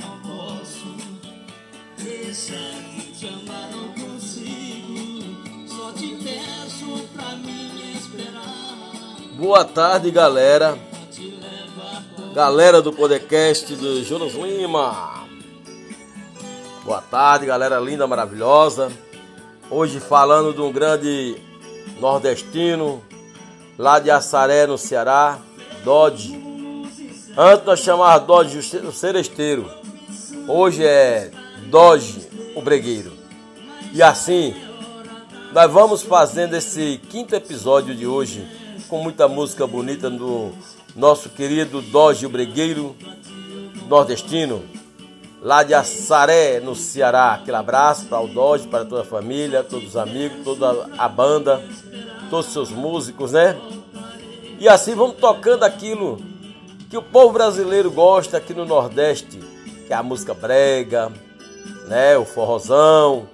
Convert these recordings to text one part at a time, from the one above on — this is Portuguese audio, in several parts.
não posso. Te amar, não consigo. Só te peço pra mim esperar. Boa tarde, galera. Galera do podcast do Jonas Lima. Boa tarde, galera linda, maravilhosa. Hoje falando de um grande nordestino lá de Assaré, no Ceará, Dodge. Antes nós chamávamos Dodge o Seresteiro. Hoje é Dodge o Bregueiro. E assim, nós vamos fazendo esse quinto episódio de hoje com muita música bonita do nosso querido Dodge o Bregueiro nordestino, lá de Assaré, no Ceará. Aquele abraço para o Dodge, para toda a família, todos os amigos, toda a banda, todos os seus músicos, né? E assim vamos tocando aquilo que o povo brasileiro gosta aqui no Nordeste, que é a música brega, né, o forrozão.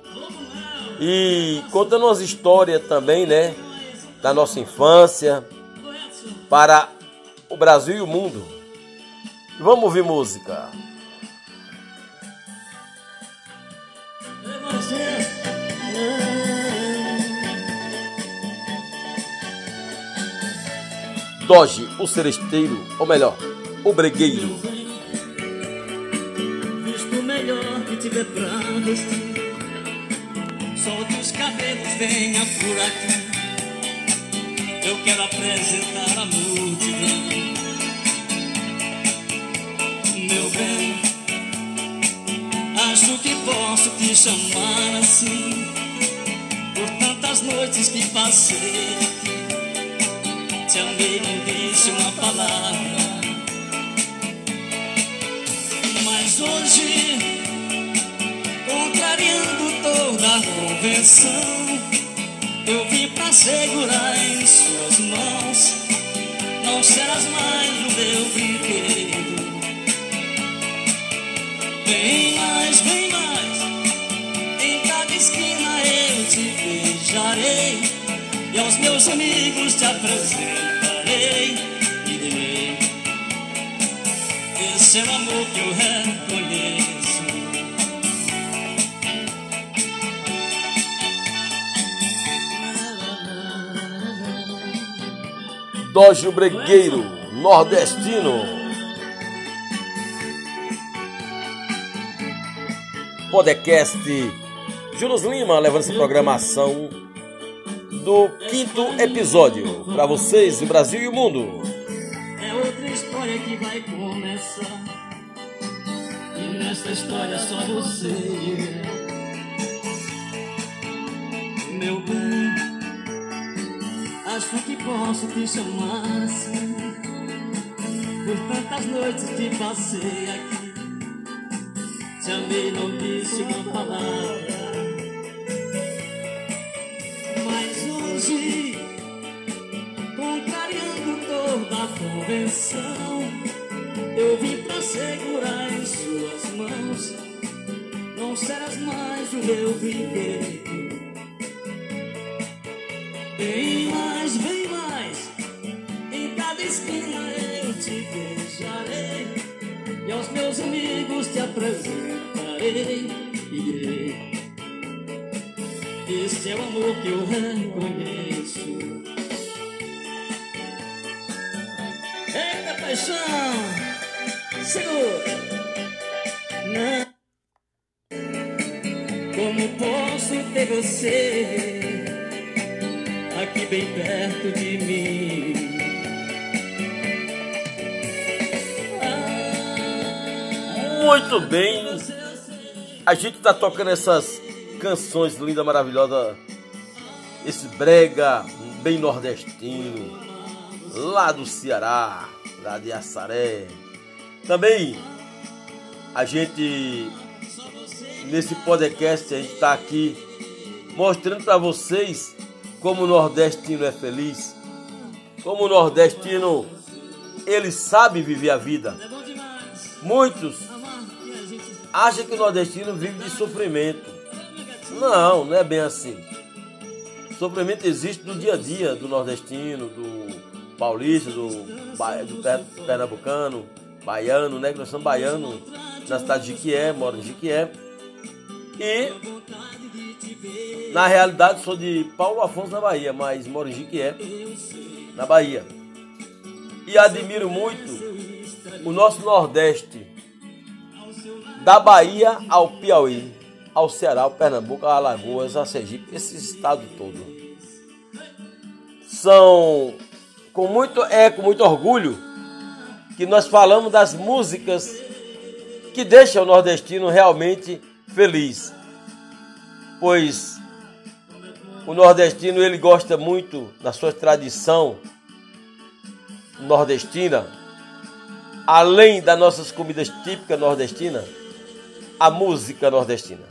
E contando umas histórias também, né, da nossa infância para o Brasil e o mundo. Vamos ouvir música. Doge, o seresteiro, ou melhor, o bregueiro. Visto melhor que tiver pra vestir. Solte os cabelos, venha por aqui. Eu quero apresentar a multidão. Meu bem, acho que posso te chamar assim. Por tantas noites que passei Te amei, não disse uma palavra. Mas hoje, contrariando toda a convenção, eu vim pra segurar em suas mãos. Não serás mais o meu brinquedo. Vem mais, vem mais. Em cada esquina eu te beijarei. Aos meus amigos te apresentarei. E direi: Esse é o amor que eu reconheço. Doge o Bregueiro, nordestino. Podcast Juros Lima levando essa programação do quinto episódio para vocês, o Brasil e o mundo. É outra história que vai começar. E nesta história só você eu. Meu bem, acho que posso te chamar assim. Por tantas noites que passei aqui. Te amei, não disse uma palavra. Hoje, contrariando toda a convenção, eu vim pra segurar em suas mãos. Não serás mais o meu brinquedo. Vem mais, vem mais. Em cada esquina eu te beijarei. E aos meus amigos te apresentarei. Este é o amor que eu reconheço. Segura! Não. Como posso ter você aqui bem perto de mim? Muito bem, a gente tá tocando essas canções lindas, maravilhosas, esse brega bem nordestino, lá do Ceará, lá de Assaré. Também a gente nesse podcast a gente está aqui mostrando para vocês como o nordestino é feliz, como o nordestino ele sabe viver a vida. Muitos acham que o nordestino vive de sofrimento. Não, não é bem assim. Sofrimento existe no dia a dia do nordestino, do paulista, do, do per- pernambucano. Baiano, né? Nós somos baianos na cidade de Jiquié, moro em Jiquié. E na realidade sou de Paulo Afonso na Bahia, mas moro em Jiquié, na Bahia. E admiro muito o nosso Nordeste, da Bahia ao Piauí, ao Ceará, ao Pernambuco, ao Alagoas, a Sergipe, esse estado todo. São com muito é com muito orgulho que nós falamos das músicas que deixam o nordestino realmente feliz. Pois o nordestino ele gosta muito da sua tradição nordestina, além das nossas comidas típicas nordestinas, a música nordestina.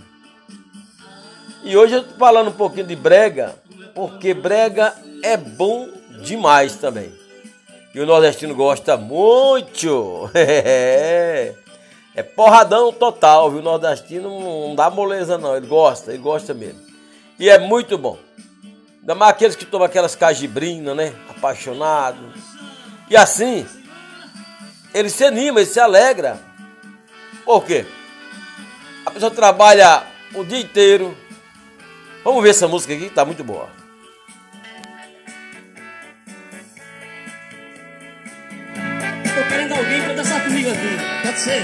E hoje eu estou falando um pouquinho de brega, porque brega é bom demais também. E o nordestino gosta muito. É porradão total, viu? O nordestino não dá moleza não, ele gosta, ele gosta mesmo. E é muito bom. Ainda mais aqueles que tomam aquelas cajibrinas, né? Apaixonado. E assim, ele se anima, ele se alegra. Por quê? A pessoa trabalha o dia inteiro. Vamos ver essa música aqui, tá muito boa. Ser?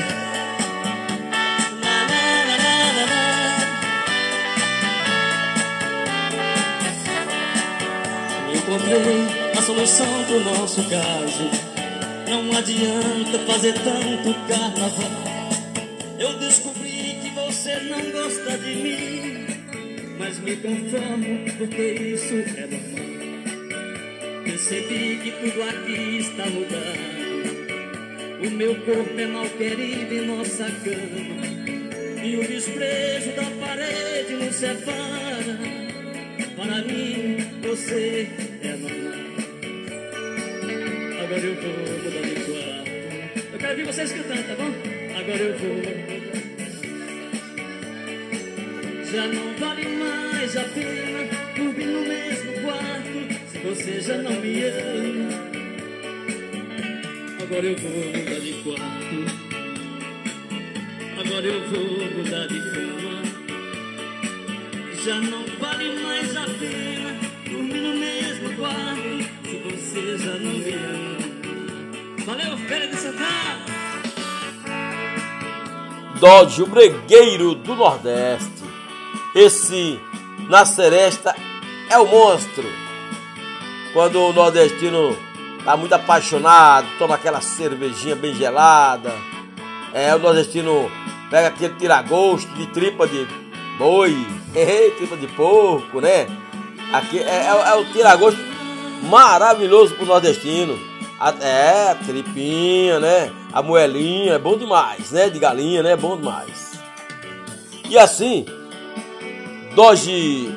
Encontrei a solução pro nosso caso. Não adianta fazer tanto carnaval. Eu descobri que você não gosta de mim, mas me conformo porque isso é normal. Percebi que tudo aqui está mudado. O meu corpo é mal querido em nossa cama. E o desprezo da parede nos separa. Para mim, você é normal. Agora eu vou mudar de quarto. Eu quero ver vocês cantando, tá bom? Agora eu vou. Já não vale mais a pena dormir no mesmo quarto se você já não me ama. Agora eu vou mudar de quarto. Agora eu vou mudar de cama. Já não vale mais a pena dormir no mesmo quarto se você já não me ama. Valeu, Feira de Santana! Dodge, o bregueiro do Nordeste. Esse na seresta é o monstro. Quando o nordestino tá muito apaixonado, toma aquela cervejinha bem gelada. É, o nordestino pega aquele tiragosto de tripa de boi, tripa de porco, né? Aqui é, é, é o tiragosto maravilhoso pro nordestino. A, é, a tripinha, né? A moelinha, é bom demais, né? De galinha, né? É bom demais. E assim, Doge,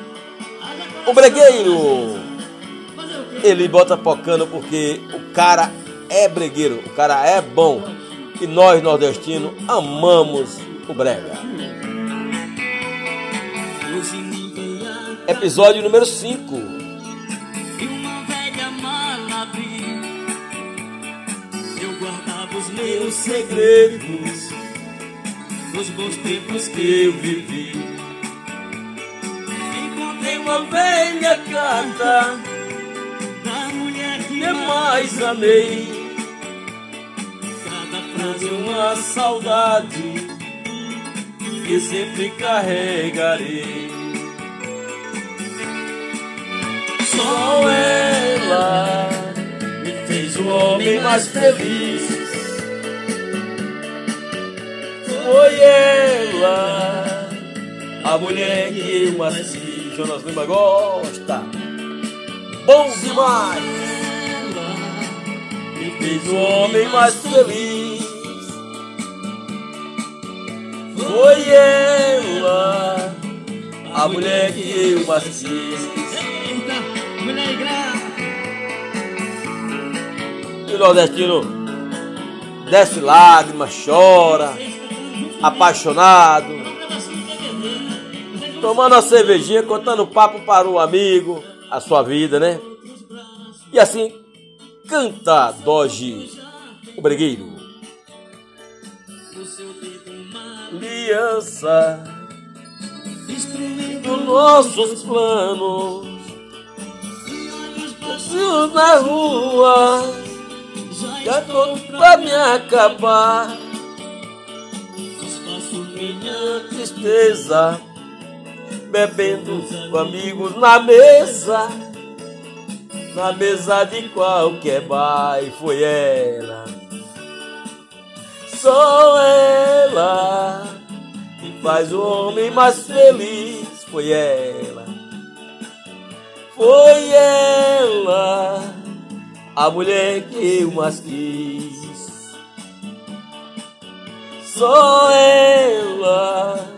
o bregueiro, ele bota pocando porque o cara é bregueiro, o cara é bom. E nós, nordestinos, amamos o brega. Episódio número 5. E uma velha mala abri. Eu guardava os meus segredos, os bons tempos que eu vivi. Encontrei uma velha carta mulher que Que mais amei, Cada frase uma saudade que sempre carregarei. Só ela me fez o homem mais feliz. Foi ela, a mulher que eu nasci. Jonas Lima gosta. Bom demais! Fez o homem mais feliz. Foi ela, a mulher que eu mulher ingrata. E o nordestino desce lágrimas, chora, apaixonado, tomando a cervejinha, contando papo para o amigo, a sua vida, né? E assim canta Doge, o bregueiro. aliança. Dos nossos planos. Na rua. já tô pra me acabar. Minha tristeza. bebendo com amigos na mesa na mesa de qualquer bar e foi ela. Só ela que faz o homem mais feliz foi ela. Foi ela a mulher que eu mais quis. Só ela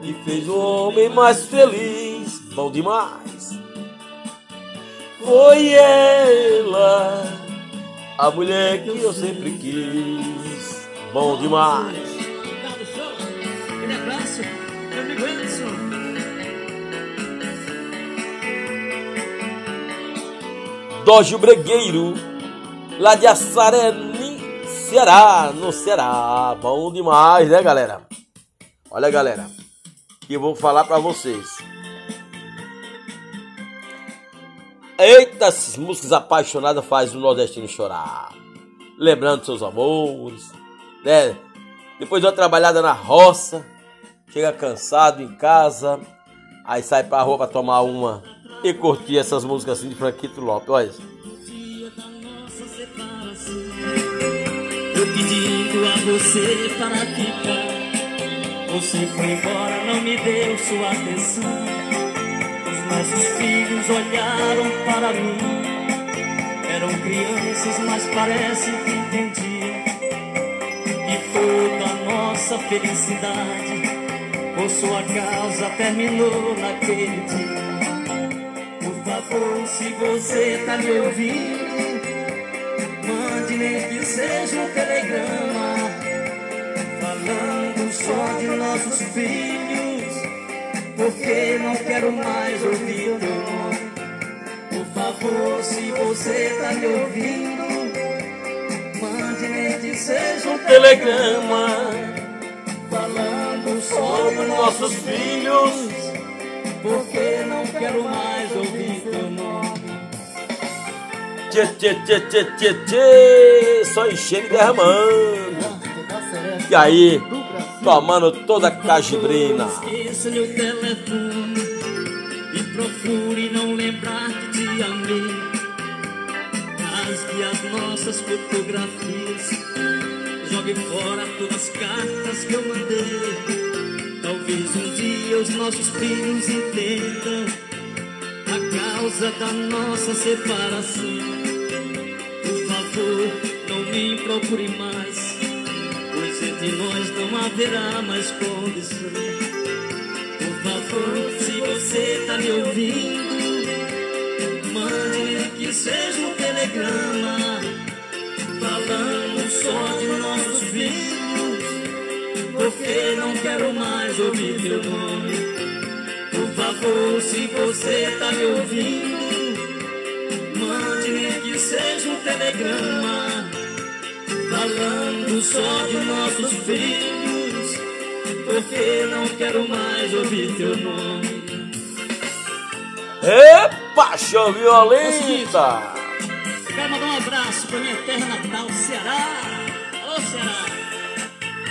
que fez o homem mais feliz bom demais foi ela, a mulher que eu sempre quis. Bom demais. Dojo Bregueiro, lá de Assareni, Ceará, no Ceará. Bom demais, né, galera? Olha, galera, que eu vou falar pra vocês. Eita, essas músicas apaixonadas faz o nordestino chorar. Lembrando seus amores, né? Depois de uma trabalhada na roça, chega cansado em casa, aí sai pra rua pra tomar uma e curtir essas músicas assim de Franquito Lopes. Olha isso. Eu pedindo a você para ficar. Você foi embora, não me deu sua atenção. Os nossos filhos olharam para mim. Eram crianças, mas parece que entendiam. E toda a nossa felicidade, por sua causa, terminou naquele dia. Por favor, se você tá me ouvindo, mande nem que seja um telegrama, falando só de nossos filhos, porque não quero mais ouvir teu nome. Por favor, se você tá me ouvindo, mande nem que seja um telegrama, falando só de nossos filhos porque não quero mais ouvir teu nome. Tchê, tchê, tchê, tchê, tchê, tchê, só enchendo e derramando. E aí, tomando toda a cajibrina. Esqueça meu telefone e procure não lembrar que te amei. Rasgue as nossas fotografias, jogue fora todas as cartas que eu mandei. Talvez um dia os nossos filhos entendam a causa da nossa separação. Por favor, não me procure mais, entre nós não haverá mais condição. Por favor, se você tá me ouvindo, mande que seja um telegrama, falando só de nossos filhos porque não quero mais ouvir teu nome. Por favor, se você tá me ouvindo, mande que seja um telegrama, falando só de nossos filhos, porque não quero mais ouvir teu nome. Epa, show violenta! Quero mandar um abraço pra minha terra natal, Ceará. Alô, Ceará.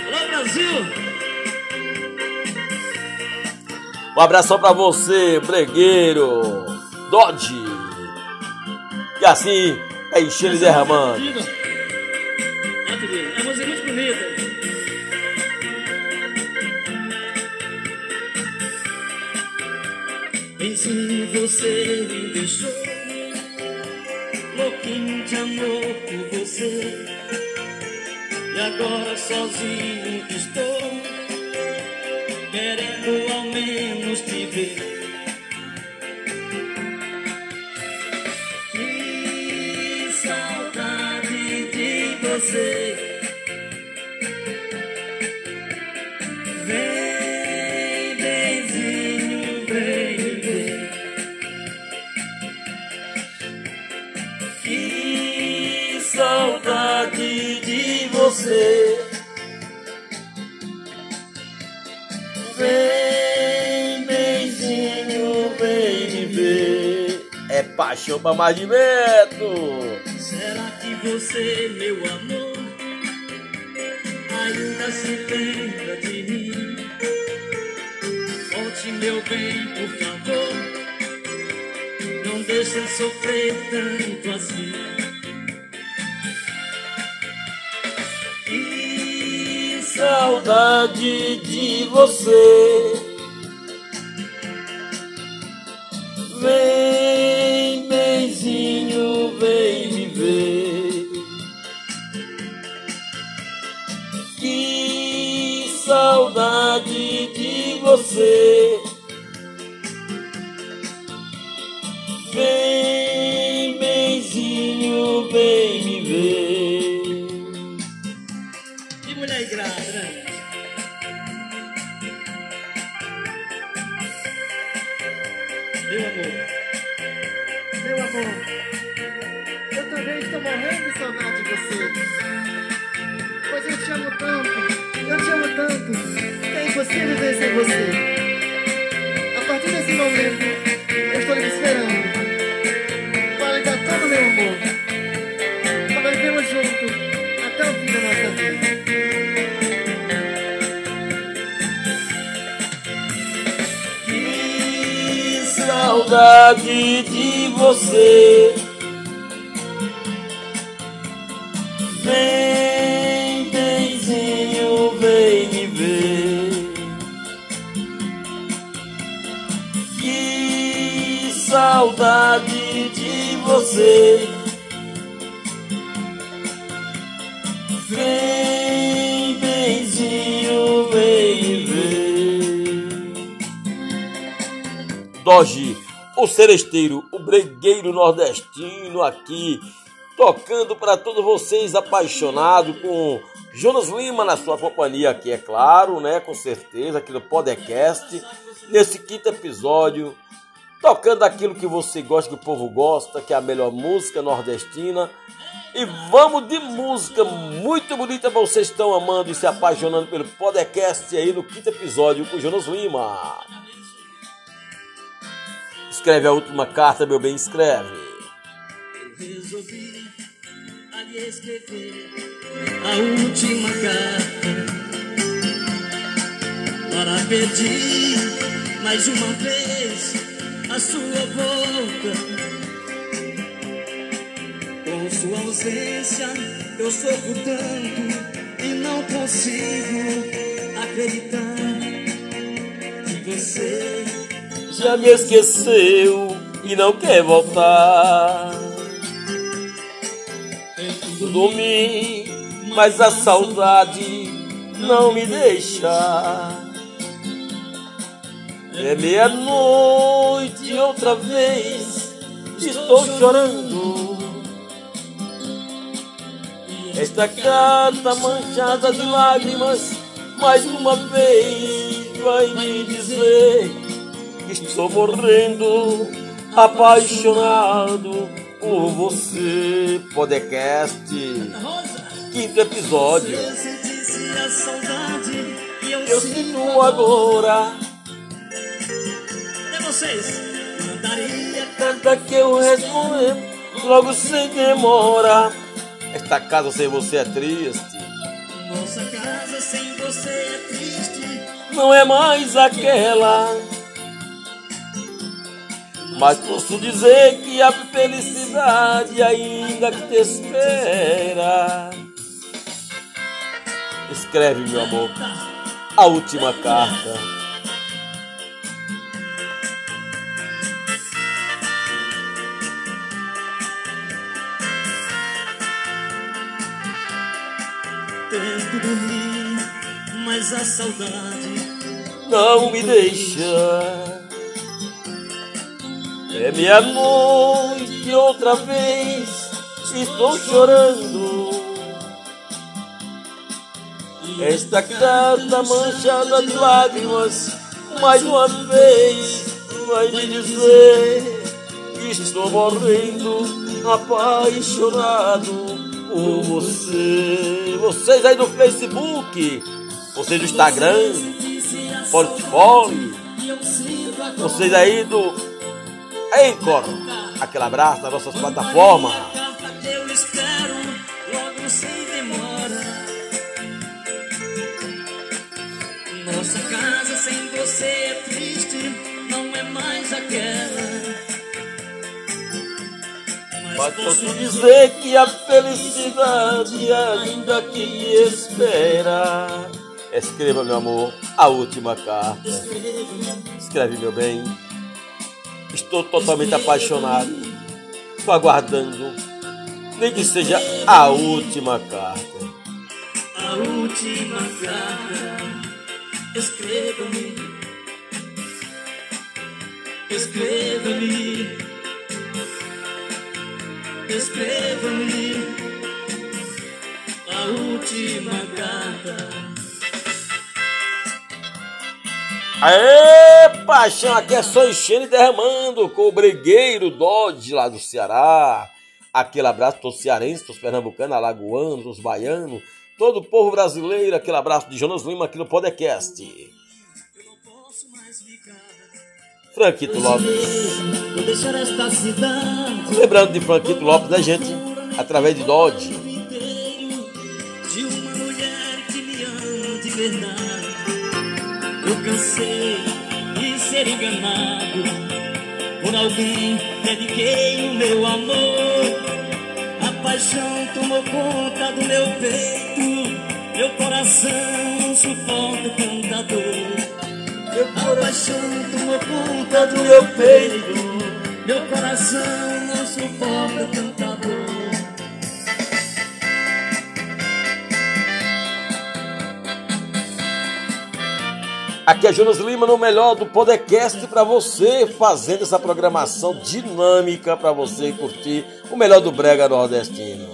Alô, Brasil. Um abração pra você, bregueiro, Dodge. E assim é enchendo e derramando. Você me deixou Louquinho de amor por você. E agora sozinho estou Querendo ao menos te ver Pra mais de metro. Será que você, meu amor, ainda se lembra de mim? Volte, meu bem, por favor. Não deixe eu sofrer tanto assim. Que Saudade de você. Vem, você. Vem, benzinho, vem me ver. Que mulher ingrata, né? Meu amor, Meu amor, eu também estou morrendo de saudade de você. Pois eu te amo tanto, eu te amo tanto, que é você. A partir desse momento, eu estou lhe esperando. Para dar todo o meu amor. Para vivermos juntos até o fim da nossa vida. Que saudade de você. Você. Vem, benzinho, vem ver. Doge, o seresteiro, o bregueiro nordestino aqui, tocando para todos vocês apaixonados com Jonas Lima na sua companhia aqui, é claro, né? Com certeza, aqui no podcast, nesse quinto episódio, tocando aquilo que você gosta, que o povo gosta, que é a melhor música nordestina. E vamos de música muito bonita, vocês estão amando e se apaixonando pelo podcast aí no quinto episódio com Jonas Lima. Escreve a última carta, meu bem, escreve. resolvi ali escrever a última carta para pedir mais uma vez a sua volta. Com sua ausência eu sofro tanto e não consigo acreditar que você Já me esqueceu e não quer voltar. Dormi, mas a saudade não me deixa. É meia-noite outra vez, estou chorando. Esta carta manchada de lágrimas, mais uma vez vai me dizer que estou morrendo, apaixonado por você. Podcast, quinto episódio. Eu sinto agora, vocês. Mandaria canta que eu respondo logo sem demora. Esta casa sem você é triste. nossa casa sem você é triste. não é mais aquela. Mas posso dizer que a felicidade ainda te espera. Escreve, meu amor, a última carta. A saudade Não me deixa. É meia-noite outra vez, estou chorando. Esta carta manchada de lágrimas, mais uma vez, vai me dizer que estou morrendo, apaixonado por você. Vocês aí do Facebook, vocês do Instagram, Portfólio, vocês aí do Encore. Aquele abraço nas nossas plataformas. Eu espero logo sem demora. Nossa casa sem você é triste, não é mais aquela. Mas posso dizer que a felicidade ainda que espera. Escreva, meu amor, a última carta. Escreve, meu bem. Estou totalmente apaixonado. Estou aguardando. Nem que seja a última carta. A última carta. Escreva-me. Escreva-me. Escreva-me. A última carta. Aê, paixão, aqui é só enchendo e derramando com o bregueiro Dodge lá do Ceará. Aquele abraço para os cearenses, para os pernambucanos, alagoanos, os baianos, todo o povo brasileiro. Aquele abraço de Jonas Lima aqui no podcast. Franquito Lopes. Cidade. Lembrando de Franquito Lopes, da gente? Através de Dodge. De uma mulher que me ama de verdade. Eu cansei de ser enganado por alguém. Dediquei o meu amor. A paixão tomou conta do meu peito. Meu coração não suporta tanta dor. A paixão tomou conta do meu peito. Meu coração não suporta tanta dor. Aqui é Jonas Lima no melhor do podcast para você, fazendo essa programação dinâmica para você curtir o melhor do brega nordestino.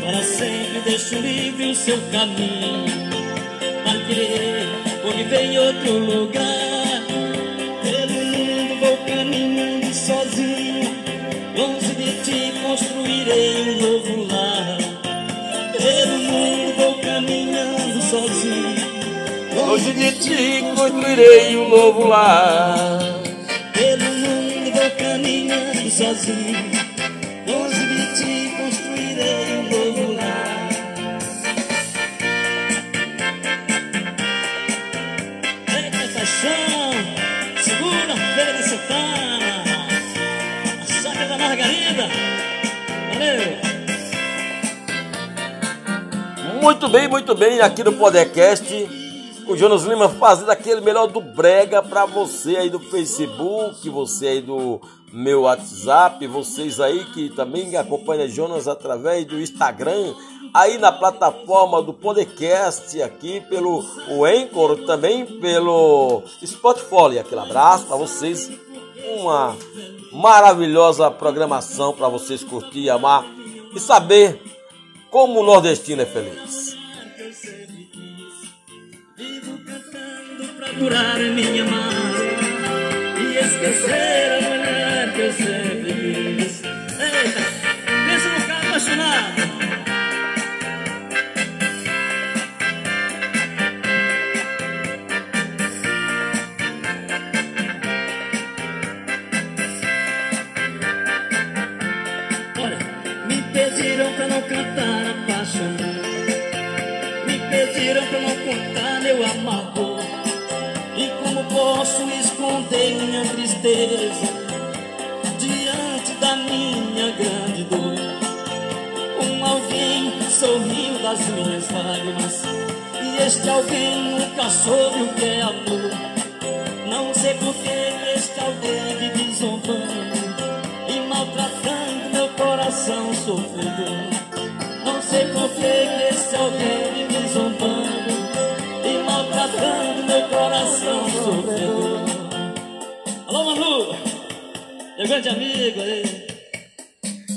Para sempre deixo livre o seu caminho. Vai querer ou viver em outro lugar. Longe de ti construirei um novo lar. Pelo mundo vou caminhando sozinho. Longe de ti construirei um novo lar. Eita paixão, segunda-feira de Santana. A chácara da Margarida. Valeu. Muito bem, muito bem, aqui no podcast. O Jonas Lima fazendo aquele melhor do brega para você aí do Facebook, você aí do meu WhatsApp, vocês aí que também acompanham Jonas através do Instagram, aí na plataforma do podcast aqui pelo o Anchor, também pelo Spotify. Aquele abraço para vocês. Uma maravilhosa programação para vocês curtir, amar e saber como o nordestino é feliz. Curar minha mágoa e esquecer a mulher que eu sempre quis. Eita, pensa no cara apaixonado. Olha, me pediram pra não cantar posso esconder minha tristeza diante da minha grande dor? Um alguém sorriu das minhas lágrimas. E este alguém nunca soube o que é amor. Não sei por que este alguém vive zombando e maltratando meu coração sofredor. Não sei por que esse alguém vive zombando e maltratando meu coração sofredor. Meu grande amigo aí.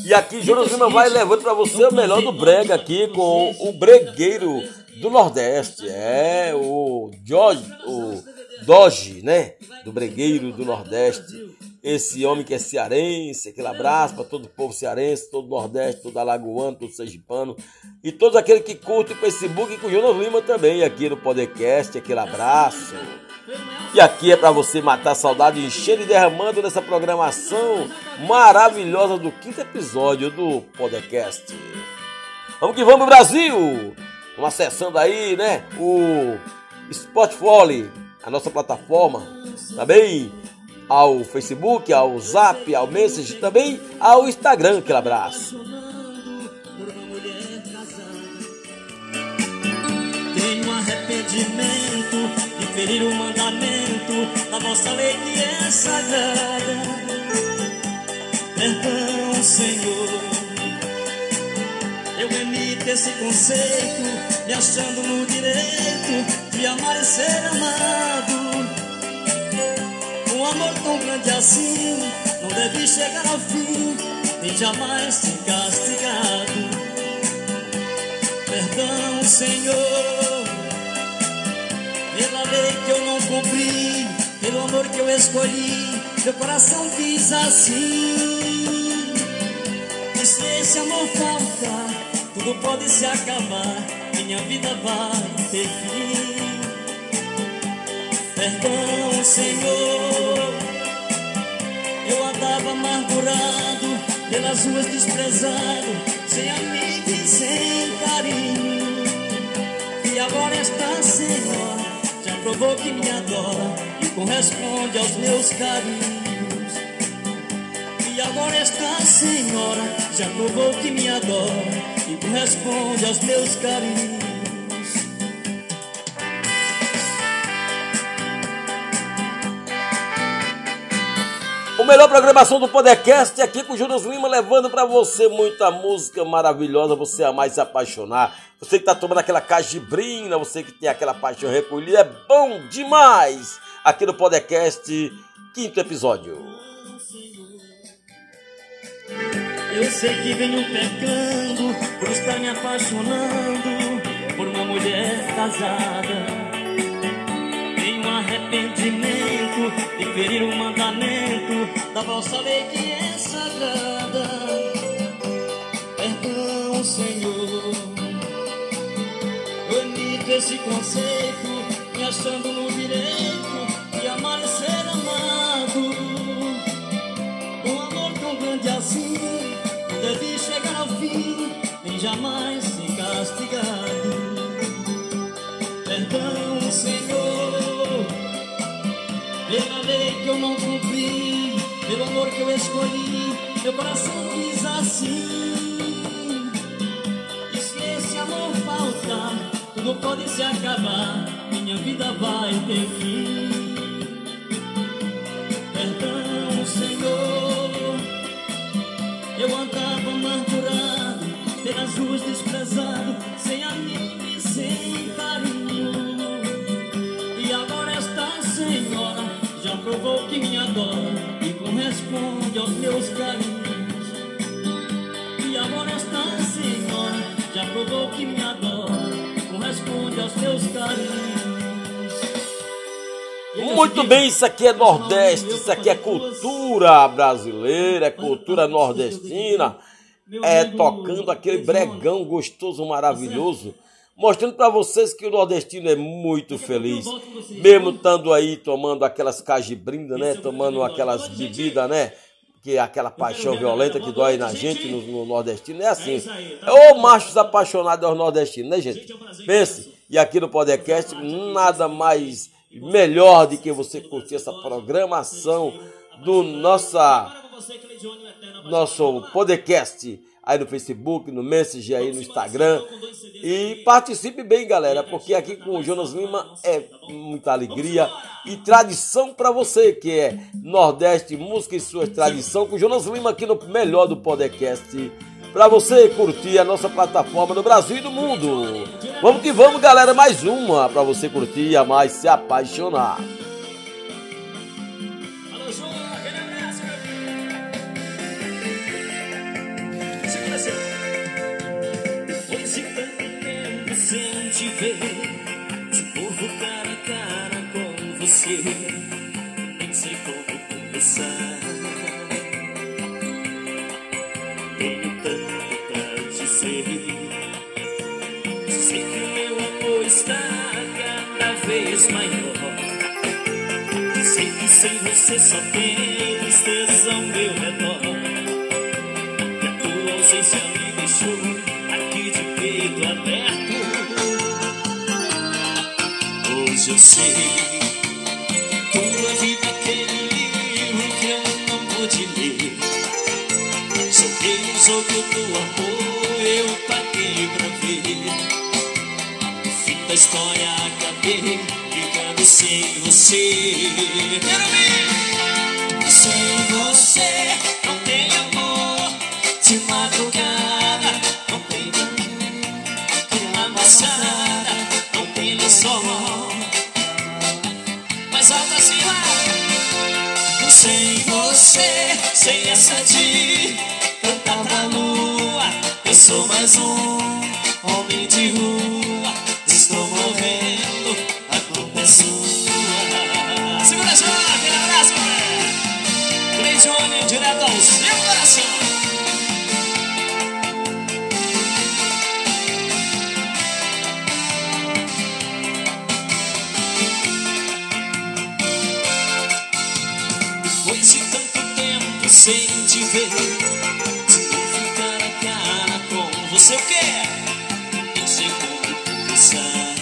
E aqui Jonas Lima vai levando para você o melhor do brega aqui com o bregueiro do Nordeste. É o Jorge, o Doge, né? Do bregueiro do Nordeste. esse homem que é cearense, aquele abraço para todo o povo cearense, todo o Nordeste, todo alagoano, todo sergipano e todos aqueles que curtem o Facebook e com o Jonas Lima também aqui no podcast, aquele abraço. E aqui é para você matar a saudade, enchendo e derramando nessa programação maravilhosa do quinto episódio do podcast. Vamos que vamos, Brasil! Vamos acessando aí, né? O Spotify, a nossa plataforma, tá? Ao Facebook, ao Zap, ao Message, também ao Instagram, aquele abraço. Tenho arrependimento ferir o mandamento da vossa lei que é sagrada. Perdão, Senhor. Eu emito esse conceito, me achando no direito de amar e ser amado. Um amor tão grande assim não deve chegar ao fim, nem jamais ser castigado. Perdão, Senhor, lei que eu não cumpri, pelo amor que eu escolhi, meu coração diz assim. E se esse amor faltar, tudo pode se acabar, minha vida vai ter fim. Perdão, Senhor, eu andava amargurado, pelas ruas desprezado, sem amigo e sem carinho. E agora esta senhora já provou que me adora e corresponde aos meus carinhos. E agora esta senhora já provou que me adora e corresponde aos meus carinhos. Melhor programação do podcast aqui com o Jonas Lima, levando para você muita música maravilhosa, você a mais apaixonar. Você que tá tomando aquela cajibrina, você que tem aquela paixão recolhida, é bom demais! Aqui no podcast, quinto episódio. Eu sei que venho pecando por estar me apaixonando por uma mulher casada. Tenho arrependimento de ferir o mandamento da vossa lei que é sagrada. Perdão, Senhor. Emito esse conceito, me achando no direito de amar e ser amado. Um amor tão grande assim deve chegar ao fim, nem jamais ser castigado. Perdão, Senhor, pela lei que eu não cumpri, pelo amor que eu escolhi, meu coração diz assim. E se esse amor faltar, tudo pode se acabar, minha vida vai ter fim. Perdão, Senhor. Eu andava amargurado, pelas ruas desprezado, sem amigo e sem carinho. E agora esta senhora já provou que me adora e corresponde aos meus carinhos. E agora esta senhora já provou que me adora corresponde aos meus carinhos. Muito bem, isso aqui é Nordeste, isso aqui é cultura brasileira, é cultura nordestina. É tocando aquele bregão gostoso, maravilhoso, mostrando para vocês que o nordestino é muito feliz, mesmo estando aí tomando aquelas cajibrindas, né, tomando aquelas bebidas, né, que é aquela paixão violenta que dói na gente no, no nordestino, é assim. É o machos apaixonados aos nordestinos, né, gente? Pense, e aqui no podcast, nada mais melhor do que você curtir essa programação do nossa nosso podcast aí no Facebook, no Messenger, aí no Instagram. E participe bem, galera, porque aqui com o Jonas Lima é muita alegria e tradição para você, que é Nordeste, música e sua tradição, com o Jonas Lima aqui no melhor do podcast. Para você curtir a nossa plataforma no Brasil e no mundo. Vamos que vamos, galera, mais uma para você curtir e amar e se apaixonar. esquecer. Depois de tanto tempo sem te ver, de novo cara a cara com você, nem sei como começar. Tenho tanto pra dizer, sei que o meu amor está cada vez maior. Sei que sem você só tem tristeza ao meu redor. A tua ausência me deixou aqui de peito aberto. Hoje eu sei. Tua vida aquele livro que eu não pude ler. Joguei o jogo do amor, eu paguei pra ver. Fim da história acabei ficando sem você. Quero ver! Sem você não amor. Madrugada não tem. Na maçada não tem lençol. Mais alto assim lá. Sem você, sem essa de cantar pra lua, eu sou mais um homem de rua. Estou morrendo, a é abraço, direto ao seu coração. Sem te ver, de novo cara a cara com você, o quê? Nem sei como começar.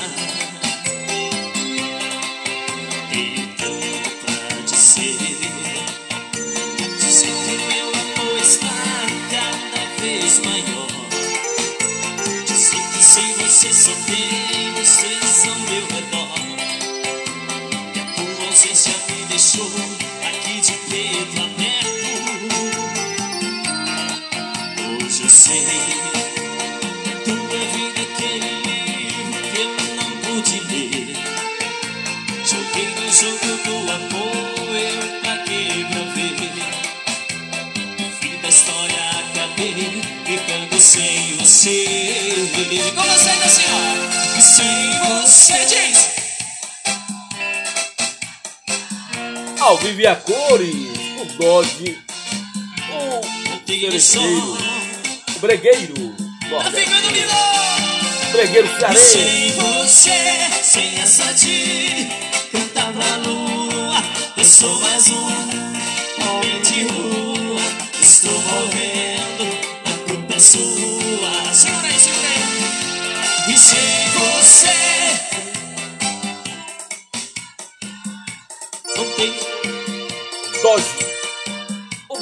Tenho tanto pra dizer. Dizer que meu amor está cada vez maior. Dizer que sem você só tem vocês ao meu redor. E a tua ausência me deixou aqui de peito você diz. Ao vivo e a cores, o Dodge, o. Cerejeiro, o Bregueiro, milão. Bregueiro E Cearense, sem você, sem essa de cantar pra lua, eu sou mais um homem de rua. Estou morrendo,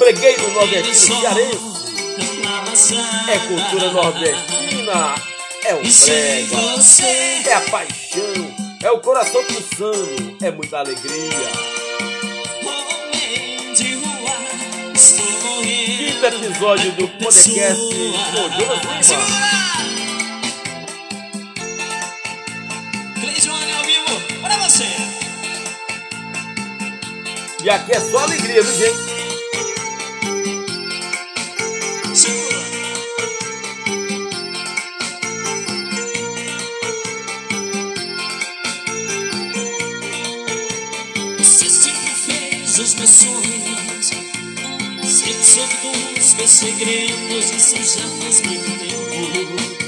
Bregueiro Nordestino Cearense, é cultura nordestina, é o brega, você, é a paixão, é o coração pulsando, é muita alegria. Quinto episódio do podcast com Jonas Lima. E aqui é só alegria, viu, gente? Fez os meus sonhos. Sempre soube dos meus segredos. Isso já faz muito tempo.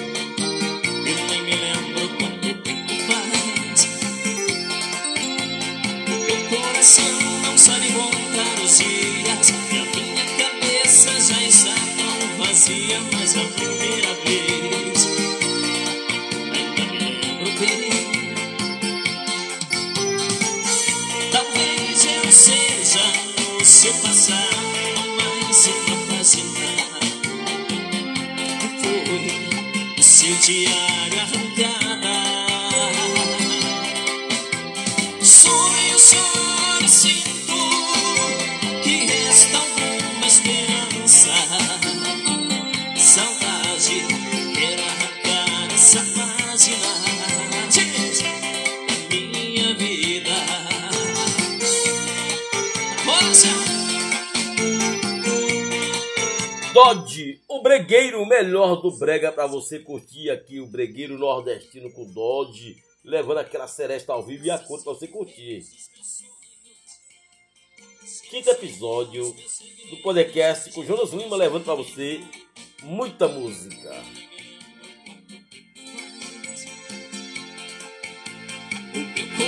Foi Bregueiro melhor do brega pra você curtir aqui o bregueiro nordestino com Dodge, levando aquela seresta ao vivo e a conta pra você curtir. quinto episódio do podcast com Jonas Lima levando para você muita música.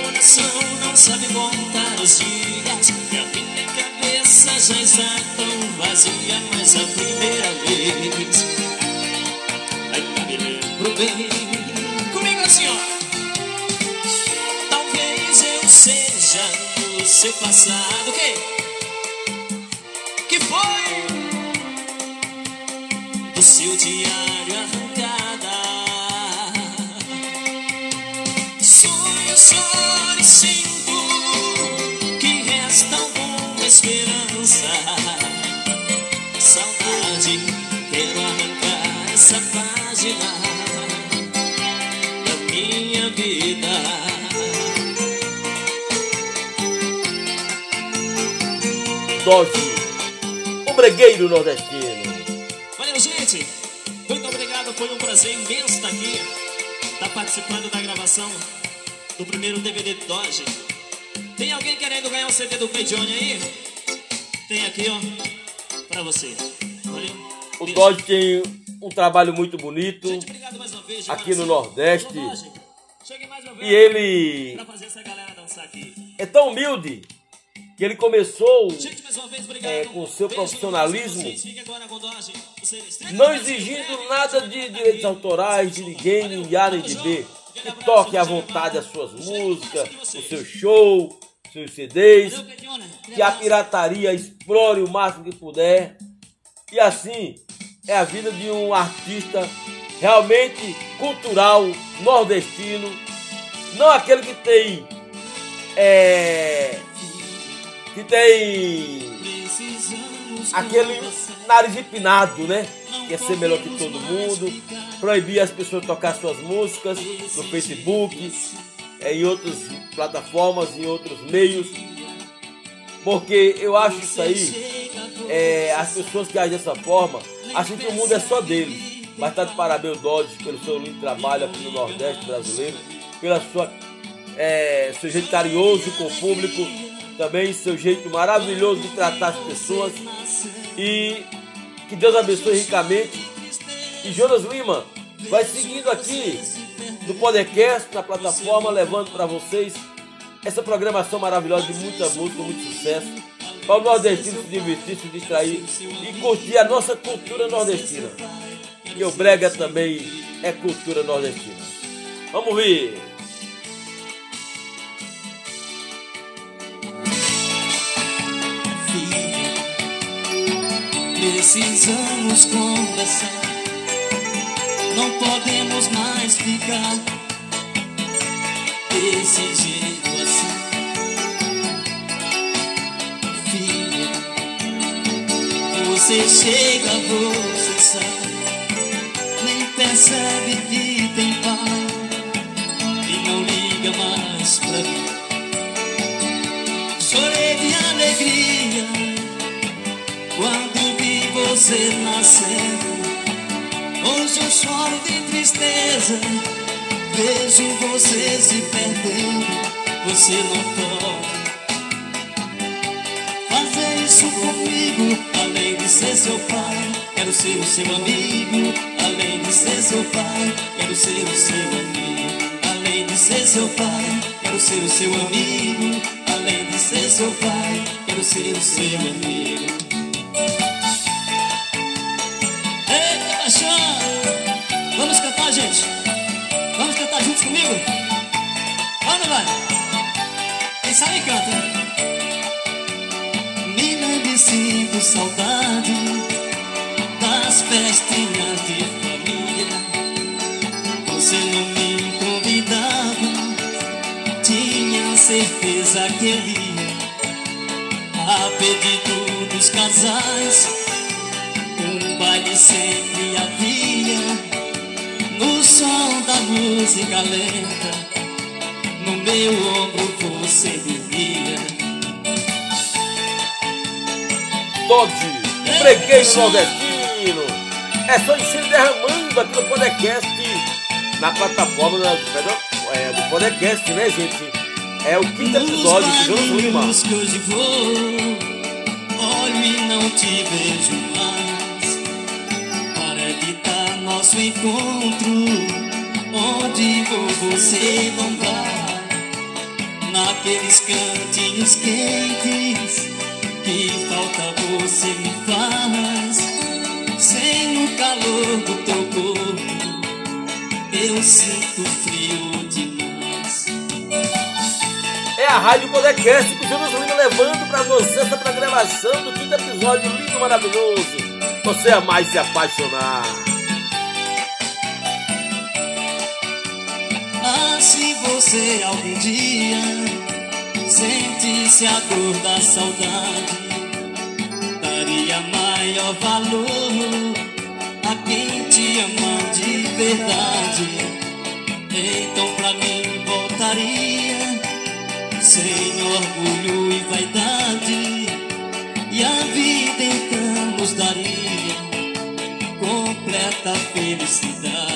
Coração não sabe contar os dias. E a minha cabeça já está tão vazia Mas a primeira vez. Ainda me lembro bem Comigo assim, ó Talvez eu seja do seu passado O quê? Que foi? Do seu diário arrancada o bregueiro nordestino. Valeu, gente! Muito obrigado, foi um prazer imenso estar aqui, estar participando da gravação do primeiro DVD do Dodge. Tem alguém querendo ganhar um CD do Johnny aí? Tem aqui, ó, pra você. Valeu? O Beijo. Dodge tem um trabalho muito bonito Gente, obrigado mais uma vez. aqui no. Nordeste. E ele é tão humilde que ele começou Gente, vez. É, com seu Beijo, profissionalismo, vocês. Vocês- não exigindo nada de direitos autorais de ninguém, de A nem de B. Que toque à vontade as suas músicas, o seu show, seus CDs, que a pirataria explore o máximo que puder. E assim é a vida de um artista realmente cultural, nordestino, não aquele que tem é, que tem aquele. Nariz empinado, né? Quer ser melhor que todo mundo, proibir as pessoas tocar suas músicas no Facebook, é, em outras plataformas, em outros meios, porque eu acho isso aí, é, as pessoas que agem dessa forma, acham que o mundo é só deles. Mas tá de parabéns, Dodge, pelo seu lindo trabalho aqui no Nordeste brasileiro, sua é, seu jeito carinhoso com o público, também seu jeito maravilhoso de tratar as pessoas. E que Deus abençoe ricamente. E Jonas Lima vai seguindo aqui no podcast, na plataforma, levando para vocês essa programação maravilhosa de muita música, muito sucesso. Para o nordestino se divertir, se distrair e curtir a nossa cultura nordestina. Que o Brega também é cultura nordestina. Vamos ver! Precisamos conversar. Não podemos mais ficar desse jeito assim. Filha, você chega, você sai, nem percebe que tem pai e não liga mais pra mim. Chorei de alegria você nascendo. Hoje eu choro de tristeza, vejo você se perdendo. Você não pode fazer isso comigo, além de ser seu pai. Quero ser o seu amigo, além de ser seu pai. Quero ser o seu amigo, além de ser seu pai. Quero ser o seu amigo, além de ser seu pai. Quero ser o seu amigo. Vamos cantar, gente? Vamos cantar juntos comigo? Vamos, vai! Quem sabe canta. Me sinto saudade das festinhas de família. Você não me convidava, tinha certeza que eu ia. A pedido dos casais, um baile sempre havia. No som da música lenta, no meu ombro você vivia. Dodge, o bregueiro nordestino. É só de se derramando aqui no podcast, na plataforma da- é, do podcast, né, gente? É o quinto episódio do Jonas Lima. olho e não te vejo mais. Para nosso encontro, onde vou você não? Naqueles cantinhos quentes que falta você me faz. Sem o calor do teu corpo, eu sinto frio demais. É a Rádio Podcast que Lima levando pra você essa programação do quinto episódio lindo, maravilhoso. Você é mais se apaixonar. Se você algum dia sentisse a dor da saudade, daria maior valor a quem te ama de verdade. Então pra mim voltaria sem orgulho e vaidade, e a vida então nos daria completa felicidade.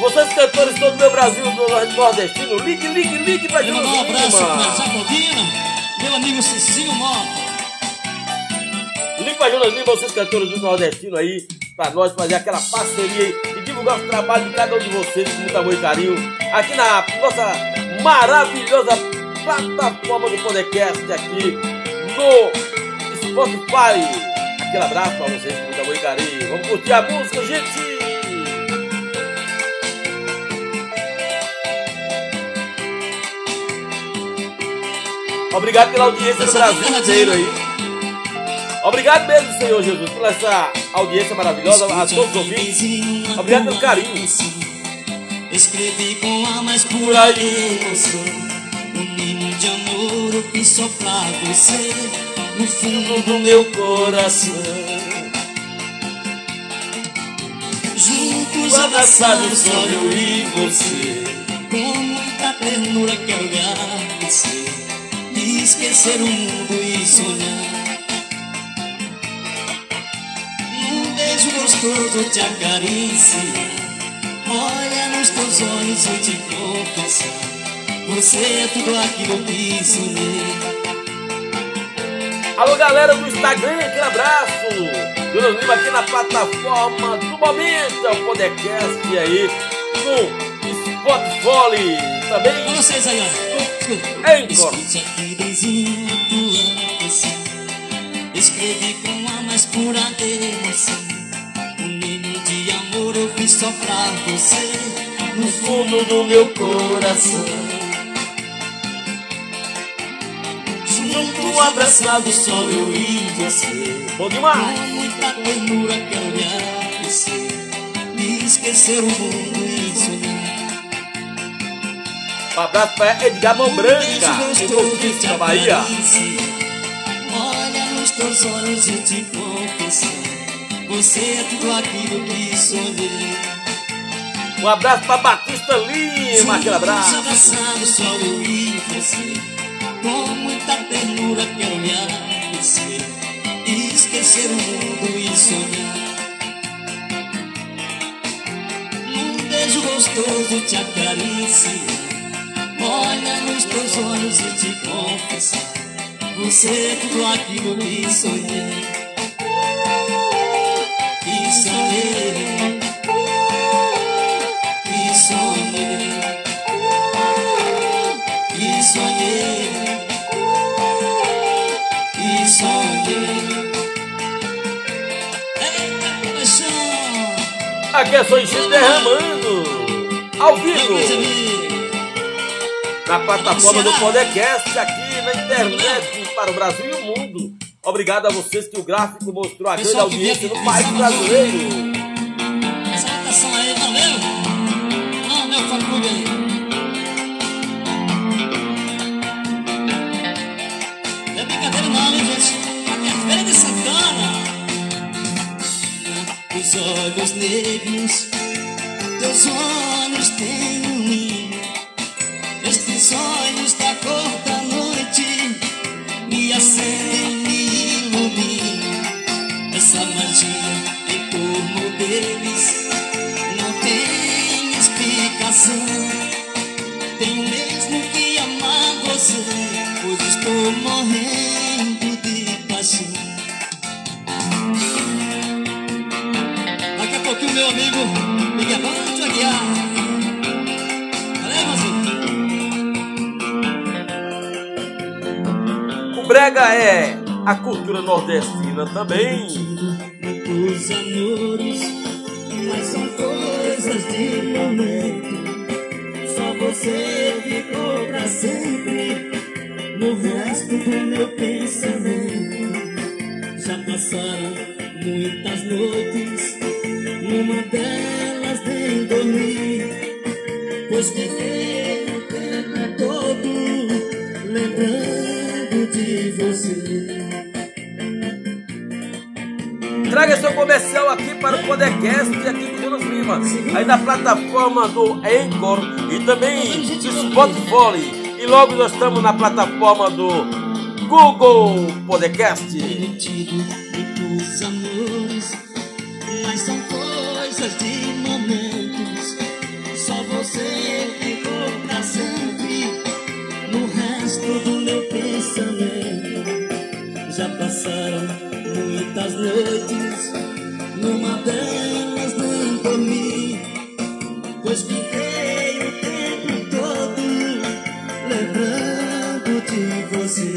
Vocês cantores todo o meu Brasil, do nordestino, ligue, ligue, ligue pra Jonas mandar um abraço para Lima. Jacobina, meu amigo Cecílio Mota. Ligue pra Jonas Lima, vocês cantores do nordestino aí, pra nós fazer aquela parceria e divulgar o trabalho de cada um de vocês com muito amor e carinho aqui na nossa maravilhosa plataforma do podcast aqui no Spotify. Aquele abraço pra vocês com muito amor e carinho. Vamos curtir a música, gente! Obrigado pela audiência do Brasil. inteiro aí. Obrigado mesmo, Senhor Jesus, por essa audiência maravilhosa, a todos os ouvintes. Obrigado pelo carinho. Escrevi com a mais pura emoção Um hino de amor eu fiz só pra você No fundo do meu coração. Juntos abraçados só eu e você. Com muita ternura quero agradecer esquecer o mundo e sonhar. Num beijo gostoso te acariciar Olha nos teus olhos e te confessar Você é tudo aquilo que sonhei. Alô, galera do Instagram, aquele abraço. Jonas Lima aqui na plataforma do momento, é o podcast aí no Spotify. Também vocês aí, ó Tua canção Escrevi com a mais pura emoção Um ninho de amor eu fiz só pra você No fundo do meu coração. Junto, abraçado, só eu e você. Bom Com demais. muita ternura quero lhe agradecer E esquecer o mundo Um abraço pra Edgar Mão Branca, em na Bahia. Olha nos teus olhos e te confessar. Você é tudo aquilo que sonhei. Um abraço pra Batista Lima, aquele abraço. abraçado só eu e você. Com muita ternura quero lhe agradecer esquecer o mundo e sonhar. Num beijo gostoso te acariciar Olha nos teus olhos e te confessar Você é tudo aquilo que sonhei. Que sonhei. Que sonhei. Que sonhei. Que sonhei. Eita, paixão. Aqui é só derramando. Ao vivo. Na plataforma do podcast aqui na internet para o Brasil e o mundo. Obrigado a vocês que o gráfico mostrou a grande Pessoal audiência no país brasileiro. Essa votação aí, valeu? Ah, meu fã-clube aí. Não é brincadeira não, hein, gente? De Santana. Os olhos negros, teus olhos têm um olhos da cor da noite me acendem, me iluminam. Essa magia em torno deles não tem explicação. Tenho mesmo que amar você, pois estou assim. Daqui a pouquinho, meu amigo Miguel Aguiar. O brega é a cultura nordestina também. Muitos amores, mas são coisas de momento. Só você ficou pra sempre no resto do meu pensamento. Já passaram muitas noites, numa delas nem dormi, Traga seu comercial aqui para o Podcast aqui com Jonas Lima. Aí na plataforma do Anchor e também do Spotify. E logo nós estamos na plataforma do Google Podcast. Passaram muitas noites, numa delas nem dormi, pois fiquei o tempo todo lembrando de você.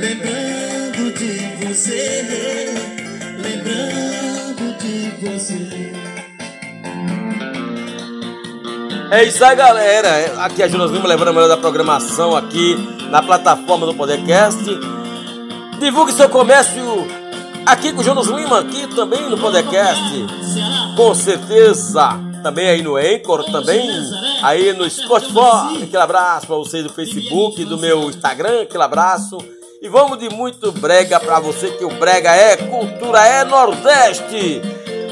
Lembrando de você, lembrando de você. É isso aí, galera. Aqui é Jonas Lima levando a melhor da programação aqui na plataforma do Podcast. Divulgue seu comércio aqui com o Jonas Lima, aqui também no Podcast. Com certeza. Também aí no Anchor, também aí no Spotify. Aquele abraço para vocês do Facebook, do meu Instagram, aquele abraço. E vamos de muito brega para você, que o brega é cultura, é Nordeste.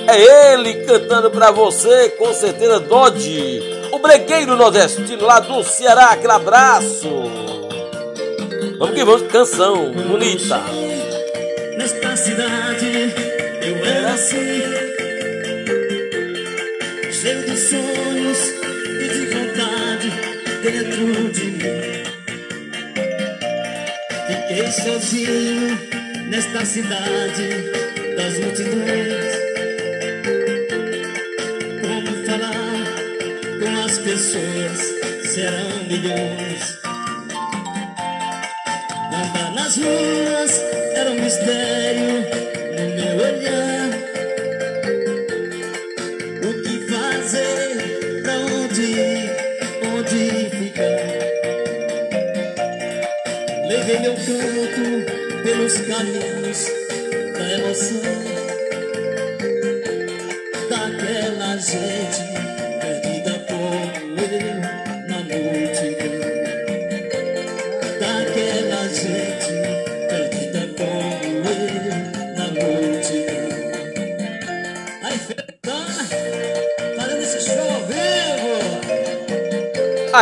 É ele cantando para você, com certeza, Dodge. O bregueiro nordestino lá do Ceará, aquele abraço. Vamos que vamos, canção bonita. Nesta cidade eu era assim, cheio de sonhos e de vontade dentro de mim. Fiquei sozinho nesta cidade das multidões. Como falar com as pessoas serão milhões. Nas ruas era um mistério no meu olhar. O que fazer? Pra onde ir? Onde ficar? Levei meu canto pelos caminhos da emoção. Daquela gente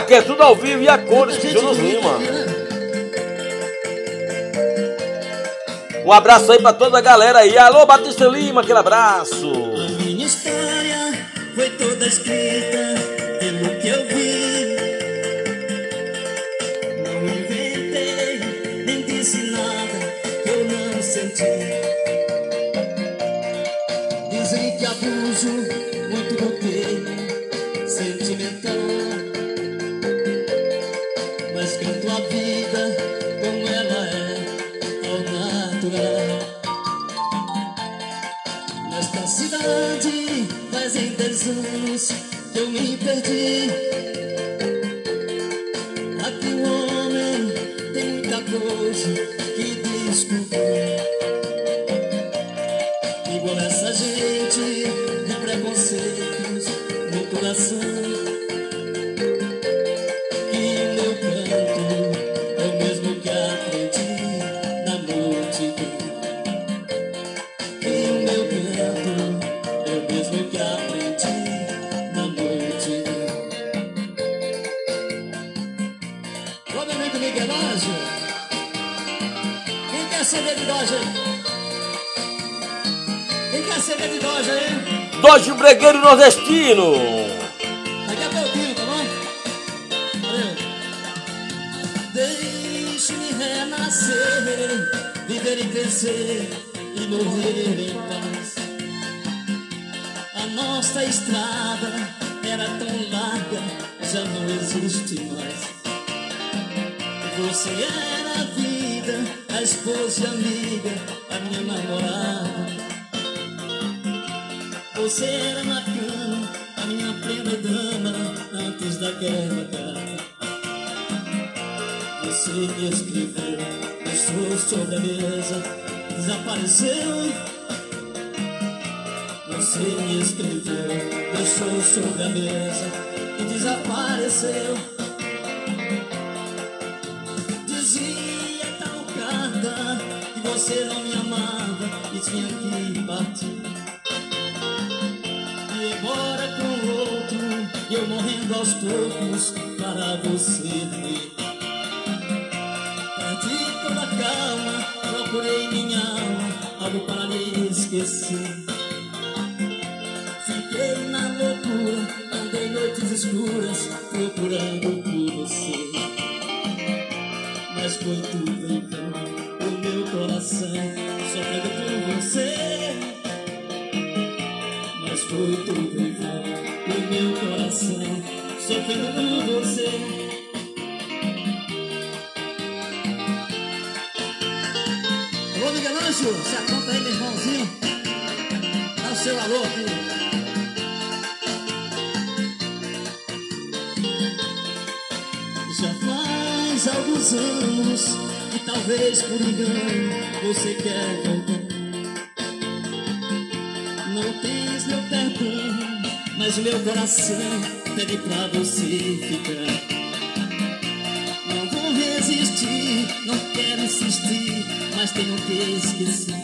Aqui é tudo ao vivo e a cores com Jonas Lima. Um abraço aí pra toda a galera aí. Alô, Batista Lima, aquele abraço. A minha história foi toda escrita Amigo Miguel Ângelo, quem quer saber de Dodge aí? Quem quer saber de Dodge aí? Dodge Bregueiro Nordestino. Daqui a pouquinho, tá bom? Valeu. Deixe-me renascer. nascer, viver e crescer e morrer em paz. A nossa estrada era tão larga, já não existe mais. Você era a vida, a esposa e amiga, a minha namorada. Você era na cama, a minha plena dama, antes da guerra. Você me escreveu, deixou sobre a mesa, desapareceu. Você me escreveu, deixou sobre a mesa e desapareceu. Você não me amava e tinha que partir embora com outro, eu morrendo aos poucos para você ver. Perdi toda a calma, procurei minha alma, algo para me esquecer. Fiquei na loucura, andei noites escuras, procurando por você. Mas foi tudo em vão, em vão. O meu coração sofrendo por você. Alô, Miguel Anjo, se aponta aí, meu irmãozinho. Dá o seu alô aqui. Já faz alguns anos e talvez por engano você quer voltar. Mas meu coração pede pra você ficar. Não vou resistir, não quero insistir, mas tenho que esquecer.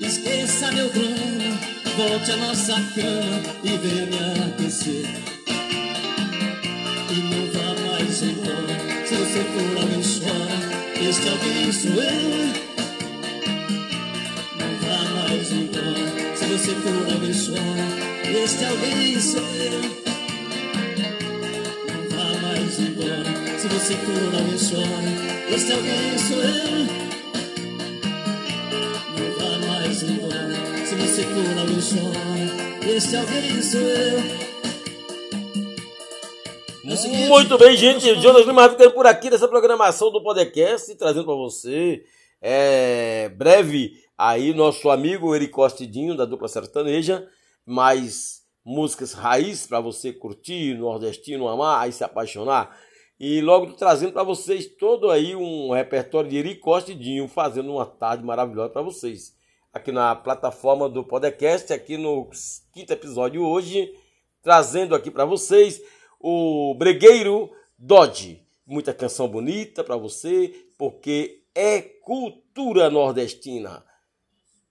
Esqueça meu drama, volte à nossa cama e venha me aquecer. E não vá mais embora, se você for alguém chora, este alguém sou eu. Chora, este alguém sou eu. Não vá mais embora. Se você chora, este alguém sou eu. Não vá mais embora. Se você chora, este alguém sou eu. Muito bem, gente. Jonas Lima ficando por aqui nessa programação do podcast, trazendo para você é, breve Aí nosso amigo Eri Costidinho, da dupla sertaneja, mais músicas raiz para você curtir, nordestino, amar e se apaixonar. E logo trazendo para vocês todo aí um repertório de Eri Costidinho, fazendo uma tarde maravilhosa para vocês. Aqui na plataforma do podcast, aqui no quinto episódio hoje, trazendo aqui para vocês o Bregueiro Dodge. Muita canção bonita para você, porque é cultura nordestina.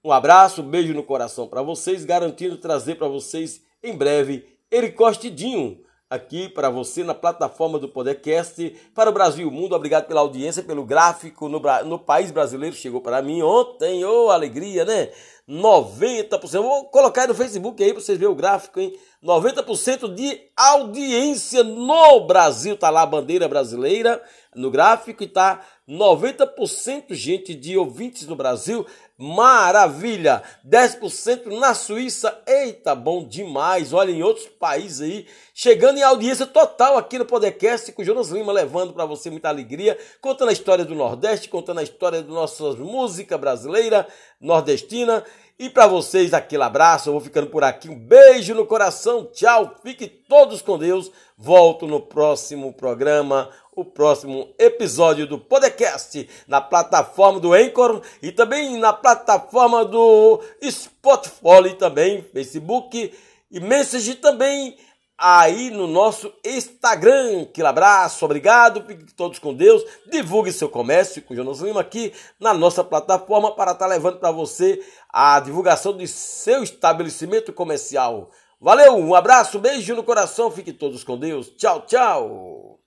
Um abraço, um beijo no coração para vocês, garantindo trazer para vocês em breve Ericostidinho aqui para você na plataforma do Podcast para o Brasil e o Mundo. Obrigado pela audiência, pelo gráfico no, no país brasileiro. Chegou para mim ontem, ô oh, alegria, né? 90%. Vou colocar aí no Facebook aí para vocês verem o gráfico, hein? 90% de audiência no Brasil. Tá lá a bandeira brasileira no gráfico e tá 90% gente de ouvintes no Brasil. Maravilha! 10% na Suíça. Eita, bom demais. Olha, em outros países aí, chegando em audiência total aqui no podcast com o Jonas Lima levando para você muita alegria, contando a história do Nordeste, contando a história da nossa música brasileira, nordestina. E para vocês, aquele abraço. Eu vou ficando por aqui. Um beijo no coração. Tchau. Fiquem todos com Deus. Volto no próximo programa, o próximo episódio do podcast na plataforma do Anchor e também na plataforma do Spotify também, Facebook e Message também aí no nosso Instagram. Aquele abraço, obrigado, fiquem todos com Deus. Divulgue seu comércio com o Jonas Lima aqui na nossa plataforma para estar tá levando para você a divulgação de seu estabelecimento comercial. Valeu, um abraço, beijo no coração, fiquem todos com Deus. Tchau, tchau.